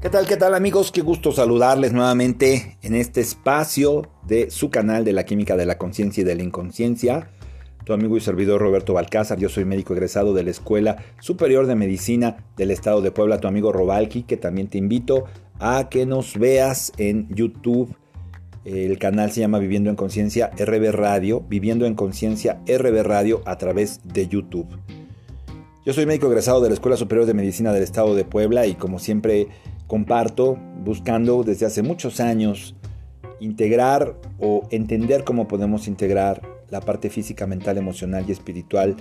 ¿Qué tal, qué tal amigos? Qué gusto saludarles nuevamente en este espacio de su canal de la química de la conciencia y de la inconsciencia. Tu amigo y servidor Roberto Balcázar, yo soy médico egresado de la Escuela Superior de Medicina del Estado de Puebla, tu amigo Robalki, que también te invito a que nos veas en YouTube. El canal se llama Viviendo en Conciencia RB Radio, Viviendo en Conciencia RB Radio a través de YouTube. Yo soy médico egresado de la Escuela Superior de Medicina del Estado de Puebla y como siempre comparto buscando desde hace muchos años integrar o entender cómo podemos integrar la parte física, mental, emocional y espiritual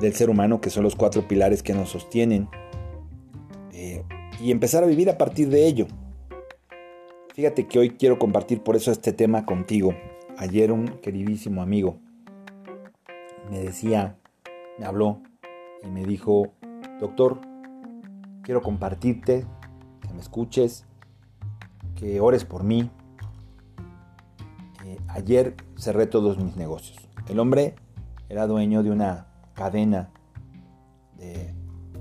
del ser humano, que son los cuatro pilares que nos sostienen, eh, y empezar a vivir a partir de ello. Fíjate que hoy quiero compartir por eso este tema contigo. Ayer un queridísimo amigo me decía, me habló y me dijo, doctor, quiero compartirte me escuches, que ores por mí. Eh, ayer cerré todos mis negocios. El hombre era dueño de una cadena de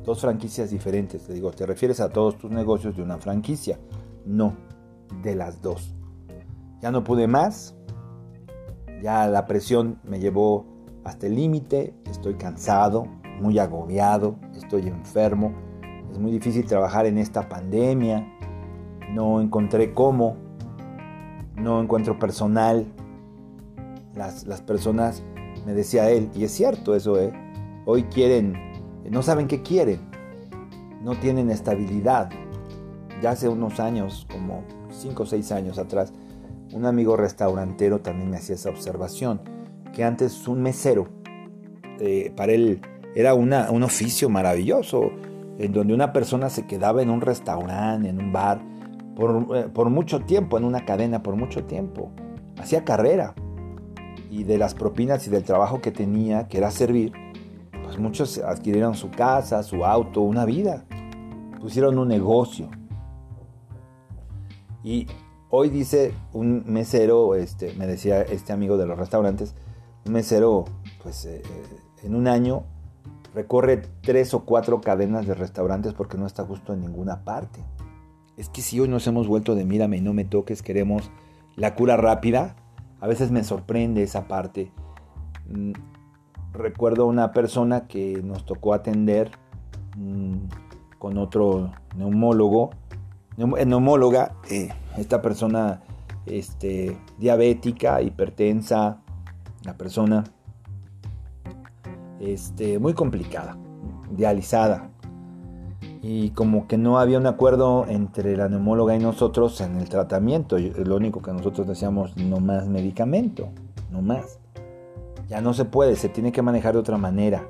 dos franquicias diferentes. Le digo, ¿te refieres a todos tus negocios de una franquicia? No, de las dos. Ya no pude más. Ya la presión me llevó hasta el límite. Estoy cansado, muy agobiado, estoy enfermo es muy difícil trabajar en esta pandemia. No encontré cómo. No encuentro personal. Las, personas, me decía él, y es cierto eso, ¿eh? hoy quieren, no saben qué quieren. No tienen estabilidad. Ya hace unos años, como 5 o 6 años atrás, un amigo restaurantero también me hacía esa observación, que antes un mesero, eh, para él era una, un oficio maravilloso, en donde una persona se quedaba en un restaurante, en un bar, eh, por, mucho tiempo, en una cadena, por mucho tiempo. Hacía carrera. Y de las propinas y del trabajo que tenía, que era servir, pues muchos adquirieron su casa, su auto, una vida. Pusieron un negocio. Y hoy dice un mesero, este, me decía este amigo de los restaurantes, un mesero, pues eh, en un año recorre tres o cuatro cadenas de restaurantes porque no está justo en ninguna parte. Es que si hoy nos hemos vuelto de mírame y no me toques, queremos la cura rápida, a veces me sorprende esa parte. Mm, recuerdo una persona que nos tocó atender mm, con otro neumólogo, neumóloga, eh, esta persona este, diabética, hipertensa, la persona este, muy complicada, dializada. Y como que no había un acuerdo entre la neumóloga y nosotros en el tratamiento. Lo único que nosotros decíamos, no más medicamento, no más. Ya no se puede, se tiene que manejar de otra manera.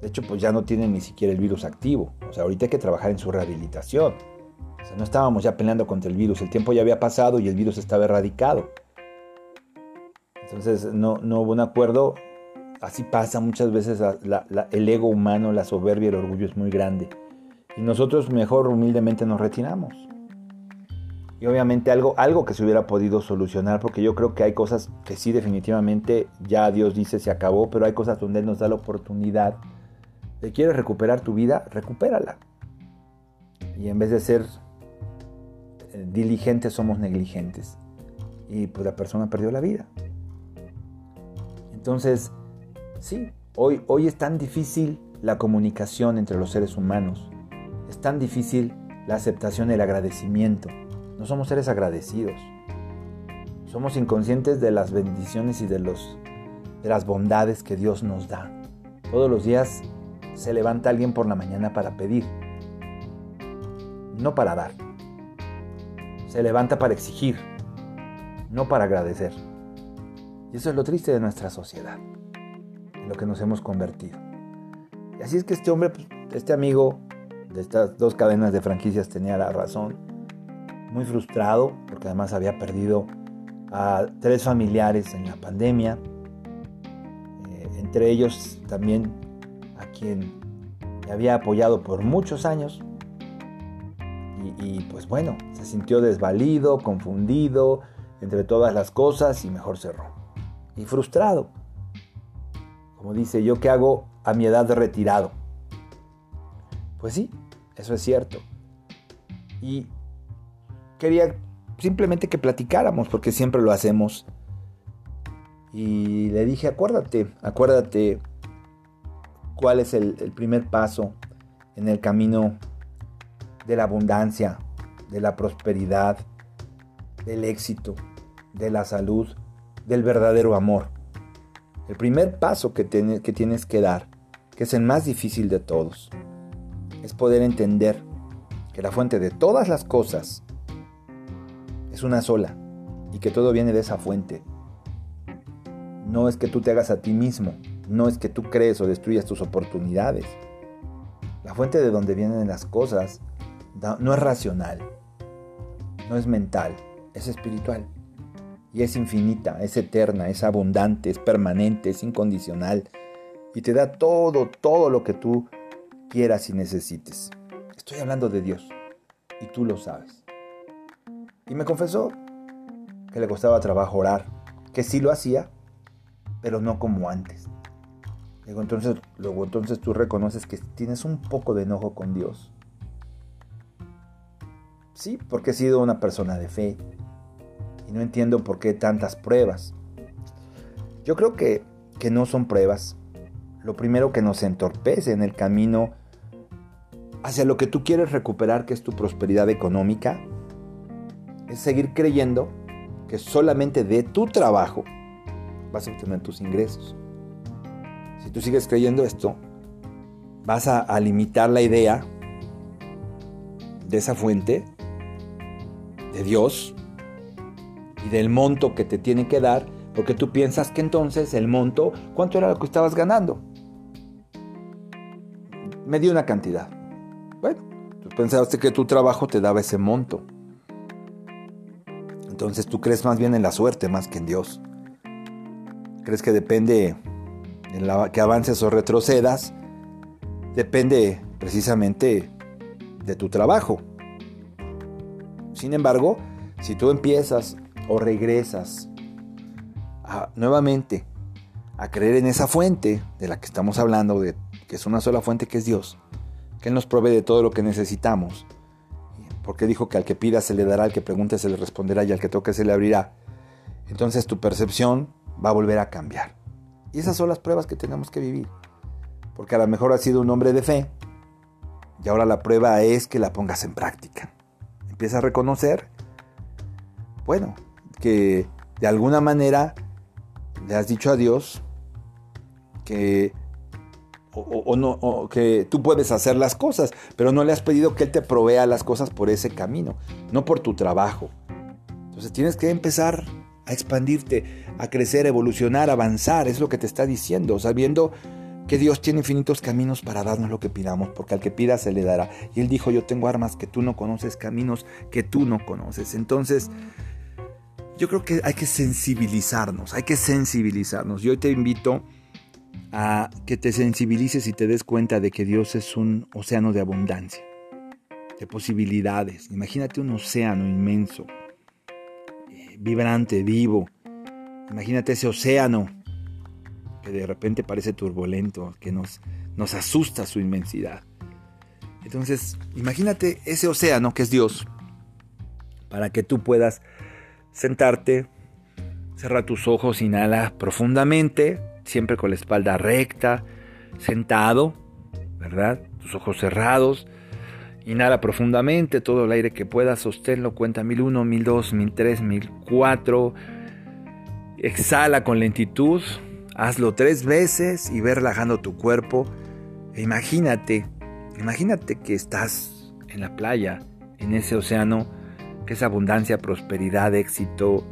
De hecho, pues ya no tiene ni siquiera el virus activo. O sea, ahorita hay que trabajar en su rehabilitación. O sea, no estábamos ya peleando contra el virus. El tiempo ya había pasado y el virus estaba erradicado. Entonces no, no hubo un acuerdo así pasa muchas veces el ego humano, la soberbia, el orgullo es muy grande. Y nosotros mejor humildemente nos retiramos. Y obviamente algo, algo que se hubiera podido solucionar, porque yo creo que hay cosas que sí definitivamente ya Dios dice se acabó, pero hay cosas donde Él nos da la oportunidad de quieres recuperar tu vida, recupérala. Y en vez de ser eh, diligentes somos negligentes. Y pues la persona perdió la vida. Entonces, Sí, hoy, hoy es tan difícil la comunicación entre los seres humanos. Es tan difícil la aceptación el agradecimiento. No somos seres agradecidos. Somos inconscientes de las bendiciones y de, los, de las bondades que Dios nos da. Todos los días se levanta alguien por la mañana para pedir, no para dar. Se levanta para exigir, no para agradecer. Y eso es lo triste de nuestra sociedad lo que nos hemos convertido. Así es que este hombre, pues, este amigo de estas dos cadenas de franquicias tenía la razón. Muy frustrado, porque además había perdido a tres familiares en la pandemia. Eh, entre ellos también a quien le había apoyado por muchos años. Y pues bueno, se sintió desvalido, confundido entre todas las cosas y mejor cerró. Y frustrado como dice, ¿yo qué hago a mi edad de retirado? Pues sí, eso es cierto. Y quería simplemente que platicáramos, porque siempre lo hacemos. Y le dije, acuérdate, acuérdate cuál es el, el primer paso en el camino de la abundancia, de la prosperidad, del éxito, de la salud, del verdadero amor. El primer paso que, tienes que dar, que es el más difícil de todos, es poder entender que la fuente de todas las cosas es una sola y que todo viene de esa fuente. No es que tú te hagas a ti mismo, no es que tú crees o destruyas tus oportunidades. La fuente de donde vienen las cosas no es racional, no es mental, es espiritual. Y es infinita, es eterna, es abundante, es permanente, es incondicional. Y te da todo, todo lo que tú quieras y necesites. Estoy hablando de Dios. Y tú lo sabes. Y me confesó que le costaba trabajo orar, que sí lo hacía, pero no como antes. Luego entonces, luego entonces tú reconoces que tienes un poco de enojo con Dios. Sí, porque he sido una persona de fe. Y no entiendo por qué tantas pruebas. Yo creo que, que no son pruebas. Lo primero que nos entorpece en el camino hacia lo que tú quieres recuperar, que es tu prosperidad económica, es seguir creyendo que solamente de tu trabajo vas a obtener tus ingresos. Si tú sigues creyendo esto, vas a, a limitar la idea de esa fuente de Dios y del monto que te tiene que dar, porque tú piensas que entonces el monto, ¿cuánto era lo que estabas ganando? Me dio una cantidad. Bueno, tú pensaste que tu trabajo te daba ese monto. Entonces tú crees más bien en la suerte más que en Dios. Crees que depende en la, que avances o retrocedas, depende precisamente de tu trabajo. Sin embargo, si tú empiezas o regresas nuevamente a creer en esa fuente de la que estamos hablando, de, que es una sola fuente que es Dios, que Él nos provee de todo lo que necesitamos, porque dijo que al que pida se le dará, al que pregunte se le responderá y al que toque se le abrirá, entonces tu percepción va a volver a cambiar. Y esas son las pruebas que tenemos que vivir, porque a lo mejor has sido un hombre de fe y ahora la prueba es que la pongas en práctica. Empieza a reconocer, bueno, que de alguna manera le has dicho a Dios que o, no, que tú puedes hacer las cosas, pero no le has pedido que Él te provea las cosas por ese camino, no por tu trabajo. Entonces tienes que empezar a expandirte, a crecer, evolucionar, avanzar, es lo que te está diciendo, sabiendo que Dios tiene infinitos caminos para darnos lo que pidamos, porque al que pida se le dará. Y Él dijo, yo tengo armas que tú no conoces, caminos que tú no conoces. Entonces, yo creo que hay que sensibilizarnos, hay que sensibilizarnos. Yo te invito a que te sensibilices y te des cuenta de que Dios es un océano de abundancia, de posibilidades. Imagínate un océano inmenso, eh, vibrante, vivo. Imagínate ese océano que de repente parece turbulento, que nos, nos asusta su inmensidad. Entonces, imagínate ese océano que es Dios, para que tú puedas sentarte, cerrar tus ojos, inhala profundamente, siempre con la espalda recta, sentado, ¿verdad? Tus ojos cerrados. Inhala profundamente todo el aire que puedas, sosténlo, cuenta 1001, 1002, 1003, 1004. Exhala con lentitud, Hazlo tres veces y ve relajando tu cuerpo. E imagínate, imagínate que estás en la playa, en ese océano, que es abundancia, prosperidad, éxito,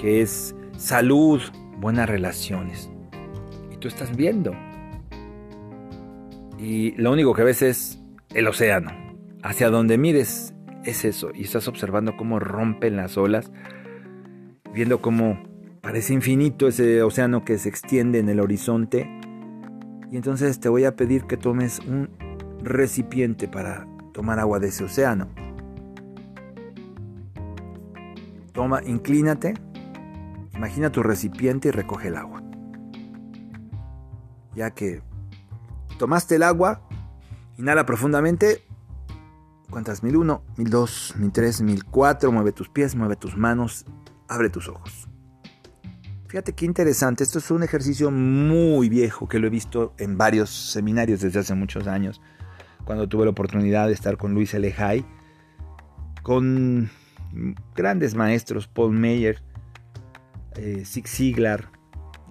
que es salud, buenas relaciones. Y tú estás viendo. Y lo único que ves es el océano. Hacia donde mires es eso. Y estás observando cómo rompen las olas, viendo cómo Parece infinito ese océano que se extiende en el horizonte. Y entonces te voy a pedir que tomes un recipiente para tomar agua de ese océano. Toma, inclínate, imagina tu recipiente y recoge el agua. Ya que tomaste el agua, inhala profundamente, Cuántas 1001, 1002, 1003, 1004. Mueve tus pies, mueve tus manos, abre tus ojos. Fíjate qué interesante. Esto es un ejercicio muy viejo que lo he visto en varios seminarios desde hace muchos años. Cuando tuve la oportunidad de estar con Luis Elejay, con grandes maestros, Paul Meyer, eh, Zig Ziglar,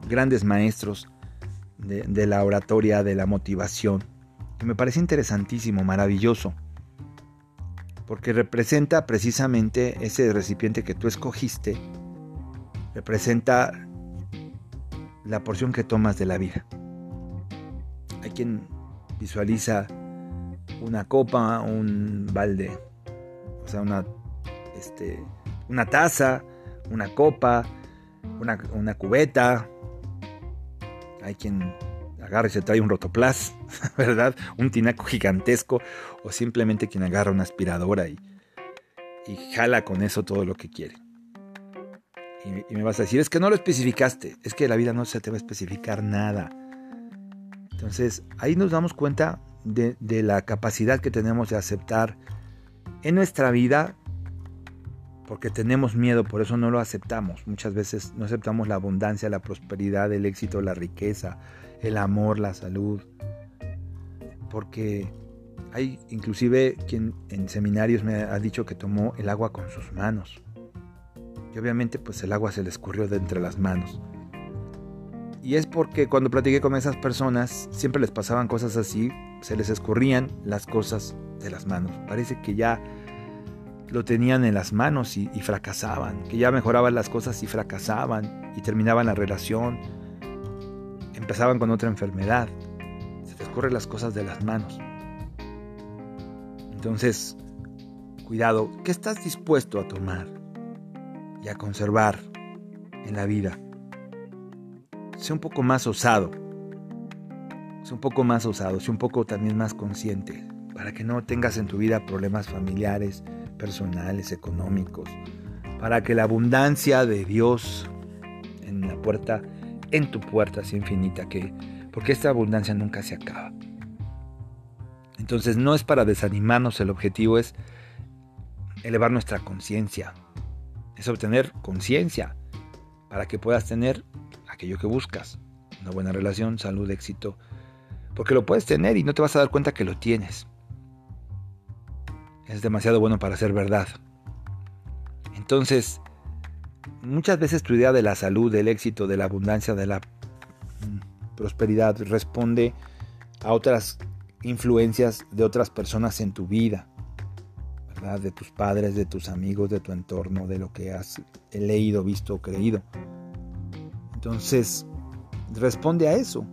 grandes maestros de, la oratoria, de la motivación. Que me parece interesantísimo, maravilloso. Porque representa precisamente ese recipiente que tú escogiste. Representa la porción que tomas de la vida. Hay quien visualiza una copa, un balde, o sea, una, este, una taza, una copa, una, cubeta. Hay quien agarra y se trae un rotoplas, ¿verdad? Un tinaco gigantesco. O simplemente quien agarra una aspiradora y, y jala con eso todo lo que quiere. Y, me vas a decir, es que no lo especificaste. Es que la vida no se te va a especificar nada. Entonces, ahí nos damos cuenta de, de la capacidad que tenemos de aceptar en nuestra vida porque tenemos miedo, por eso no lo aceptamos. Muchas veces no aceptamos la abundancia, la prosperidad, el éxito, la riqueza, el amor, la salud. Porque hay inclusive quien en seminarios me ha dicho que tomó el agua con sus manos. Y obviamente pues el agua se le escurrió de entre las manos. Y es porque cuando platiqué con esas personas siempre les pasaban cosas así, se les escurrían las cosas de las manos. Parece que ya lo tenían en las manos y, fracasaban, que ya mejoraban las cosas y fracasaban y terminaban la relación, empezaban con otra enfermedad. Se te escurren las cosas de las manos. Entonces, cuidado, ¿qué estás dispuesto a tomar y a conservar en la vida? Sé un poco más osado, sé un poco más osado, sé un poco también más consciente, para que no tengas en tu vida problemas familiares, personales, económicos, para que la abundancia de Dios en la puerta, en tu puerta sea infinita, que, porque esta abundancia nunca se acaba. Entonces no es para desanimarnos, el objetivo es elevar nuestra conciencia, es obtener conciencia para que puedas tener aquello que buscas, una buena relación, salud, éxito, porque lo puedes tener y no te vas a dar cuenta que lo tienes es demasiado bueno para ser verdad. Entonces, muchas veces tu idea de la salud, del éxito, de la abundancia, de la mm, prosperidad responde a otras influencias de otras personas en tu vida, ¿verdad? De tus padres, de tus amigos, de tu entorno, de lo que has leído, visto o creído. Entonces, responde a eso,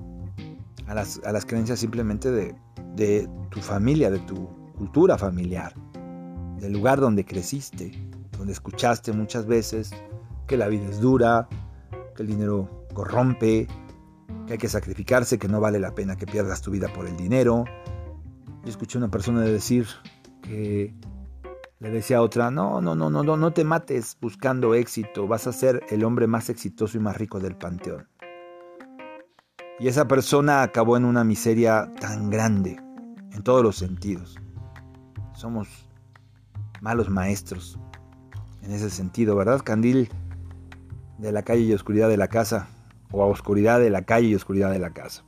a las, a las creencias simplemente de, de tu familia, de tu cultura familiar del lugar donde creciste, donde escuchaste muchas veces que la vida es dura, que el dinero corrompe, que hay que sacrificarse, que no vale la pena que pierdas tu vida por el dinero. Yo escuché a una persona decir que le decía a otra, no, no, no, no, no, no te mates buscando éxito, vas a ser el hombre más exitoso y más rico del panteón. Y esa persona acabó en una miseria tan grande, en todos los sentidos. Somos malos maestros en ese sentido, ¿verdad? Candil de la calle y oscuridad de la casa, o a oscuridad de la calle y oscuridad de la casa.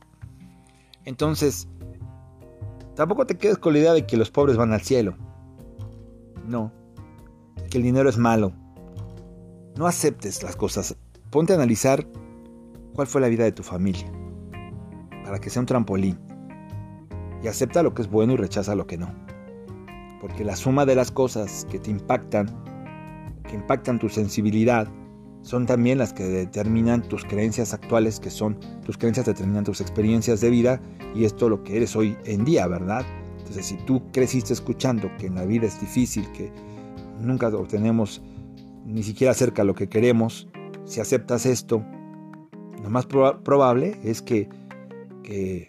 Entonces, tampoco te quedes con la idea de que los pobres van al cielo. No, que el dinero es malo. No aceptes las cosas. Ponte a analizar cuál fue la vida de tu familia, para que sea un trampolín. Y acepta lo que es bueno y rechaza lo que no porque la suma de las cosas que te impactan, que impactan tu sensibilidad, son también las que determinan tus creencias actuales, que son tus creencias determinan tus experiencias de vida y esto lo que eres hoy en día, ¿verdad? Entonces, si tú creciste escuchando que en la vida es difícil, que nunca obtenemos ni siquiera cerca lo que queremos, si aceptas esto, lo más probable es que, que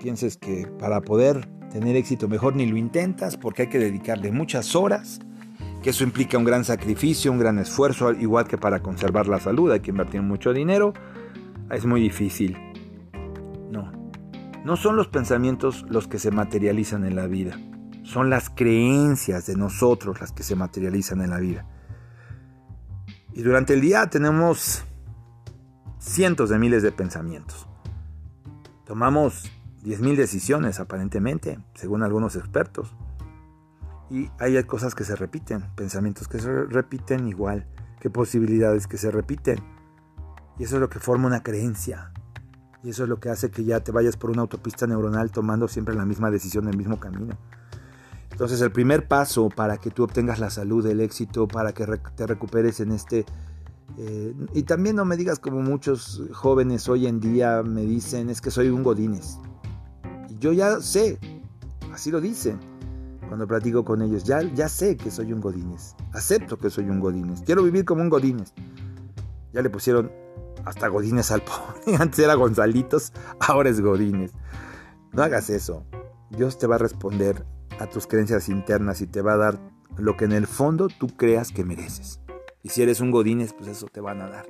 pienses que para poder tener éxito, mejor ni lo intentas porque hay que dedicarle muchas horas, que eso implica un gran sacrificio, un gran esfuerzo, igual que para conservar la salud, hay que invertir mucho dinero, es muy difícil. No, no son los pensamientos los que se materializan en la vida, Son las creencias de nosotros las que se materializan en la vida. Y durante el día tenemos cientos de miles de pensamientos. Tomamos 10.000 decisiones aparentemente, según algunos expertos. Y hay cosas que se repiten, pensamientos que se repiten igual que posibilidades que se repiten. Y eso es lo que forma una creencia. Y eso es lo que hace que ya te vayas por una autopista neuronal tomando siempre la misma decisión, el mismo camino. Entonces el primer paso para que tú obtengas la salud, el éxito, para que te recuperes en este... Eh, y también no me digas como muchos jóvenes hoy en día me dicen, es que soy un godines. Yo ya sé, así lo dicen cuando platico con ellos. Ya, ya sé que soy un godines. Acepto que soy un godines. Quiero vivir como un godines. Ya le pusieron hasta godines al pobre. Antes era Gonzalitos, ahora es godines. No hagas eso. Dios te va a responder a tus creencias internas y te va a dar lo que en el fondo tú creas que mereces. Y si eres un godines, pues eso te van a dar.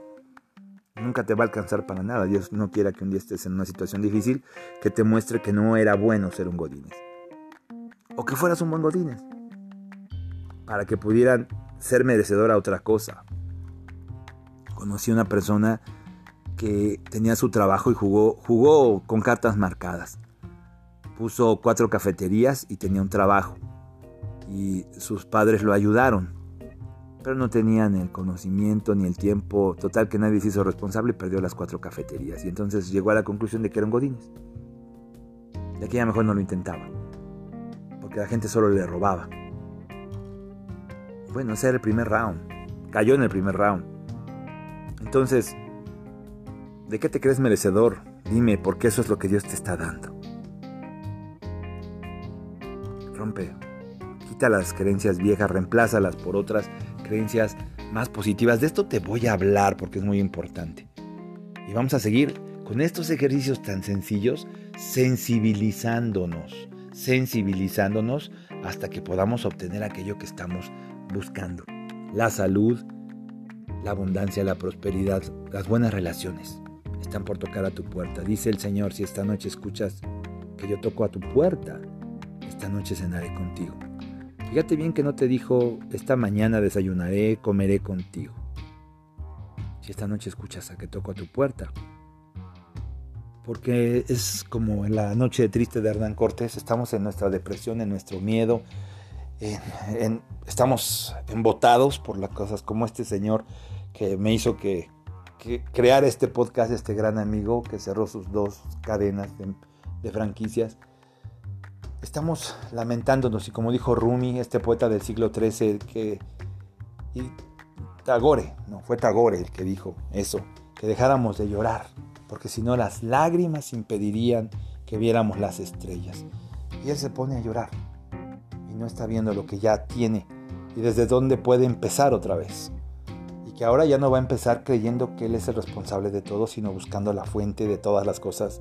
Nunca te va a alcanzar para nada. Dios no quiera que un día estés en una situación difícil que te muestre que no era bueno ser un godines. O que fueras un buen godines. Para que pudieran ser merecedor a otra cosa. Conocí a una persona que tenía su trabajo y jugó, jugó con cartas marcadas puso cuatro cafeterías y tenía un trabajo. Y sus padres lo ayudaron, pero no tenían el conocimiento ni el tiempo. Total que nadie se hizo responsable y perdió las cuatro cafeterías. Y entonces llegó a la conclusión de que eran godines. De que ya mejor no lo intentaba. Porque la gente solo le robaba. Bueno, ese era el primer round. Cayó en el primer round. Entonces, ¿de qué te crees merecedor? Dime, porque eso es lo que Dios te está dando. rompe. Quita las creencias viejas, reemplázalas por otras creencias más positivas. De esto te voy a hablar porque es muy importante. Y vamos a seguir con estos ejercicios tan sencillos, sensibilizándonos, sensibilizándonos hasta que podamos obtener aquello que estamos buscando. La salud, la abundancia, la prosperidad, las buenas relaciones están por tocar a tu puerta. Dice el Señor, si esta noche escuchas que yo toco a tu puerta, esta noche cenaré contigo. Fíjate bien que no te dijo, esta mañana desayunaré, comeré contigo. Si esta noche escuchas a que toco a tu puerta. Porque es como en la noche triste de Hernán Cortés, estamos en nuestra depresión, en nuestro miedo, estamos embotados por las cosas como este señor que me hizo que, crear este podcast, este gran amigo que cerró sus dos cadenas de franquicias estamos lamentándonos y como dijo Rumi, este poeta del siglo XIII, que y Tagore, no, fue Tagore el que dijo eso, que dejáramos de llorar, porque si no las lágrimas impedirían que viéramos las estrellas. Y él se pone a llorar y no está viendo lo que ya tiene y desde dónde puede empezar otra vez. Y que ahora ya no va a empezar creyendo que él es el responsable de todo, sino buscando la fuente de todas las cosas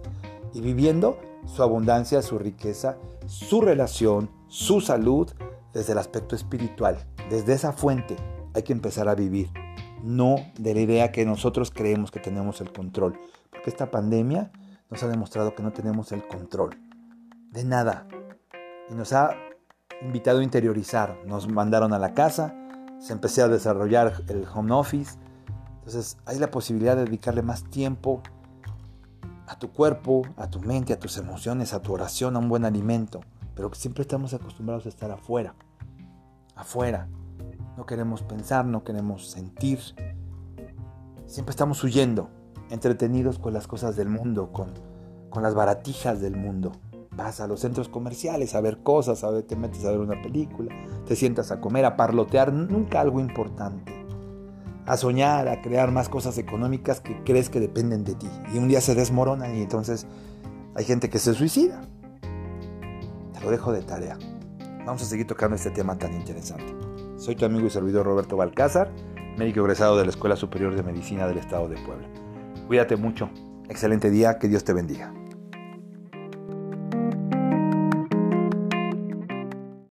y viviendo su abundancia, su riqueza, su relación, su salud desde el aspecto espiritual. Desde esa fuente hay que empezar a vivir, no de la idea que nosotros creemos que tenemos el control, porque esta pandemia nos ha demostrado que no tenemos el control de nada y nos ha invitado a interiorizar. Nos mandaron a la casa, se empezó a desarrollar el home office, entonces hay la posibilidad de dedicarle más tiempo a tu cuerpo, a tu mente, a tus emociones, a tu oración, a un buen alimento. Pero siempre estamos acostumbrados a estar afuera. Afuera. No queremos pensar, no queremos sentir. Siempre estamos huyendo, entretenidos con las cosas del mundo, con, con las baratijas del mundo. Vas a los centros comerciales a ver cosas, a ver, te metes a ver una película, te sientas a comer, a parlotear, nunca algo importante a soñar, a crear más cosas económicas que crees que dependen de ti. Y un día se desmoronan y entonces hay gente que se suicida. Te lo dejo de tarea. Vamos a seguir tocando este tema tan interesante. Soy tu amigo y servidor Roberto Balcázar, médico egresado de la Escuela Superior de Medicina del Estado de Puebla. Cuídate mucho. Excelente día. Que Dios te bendiga.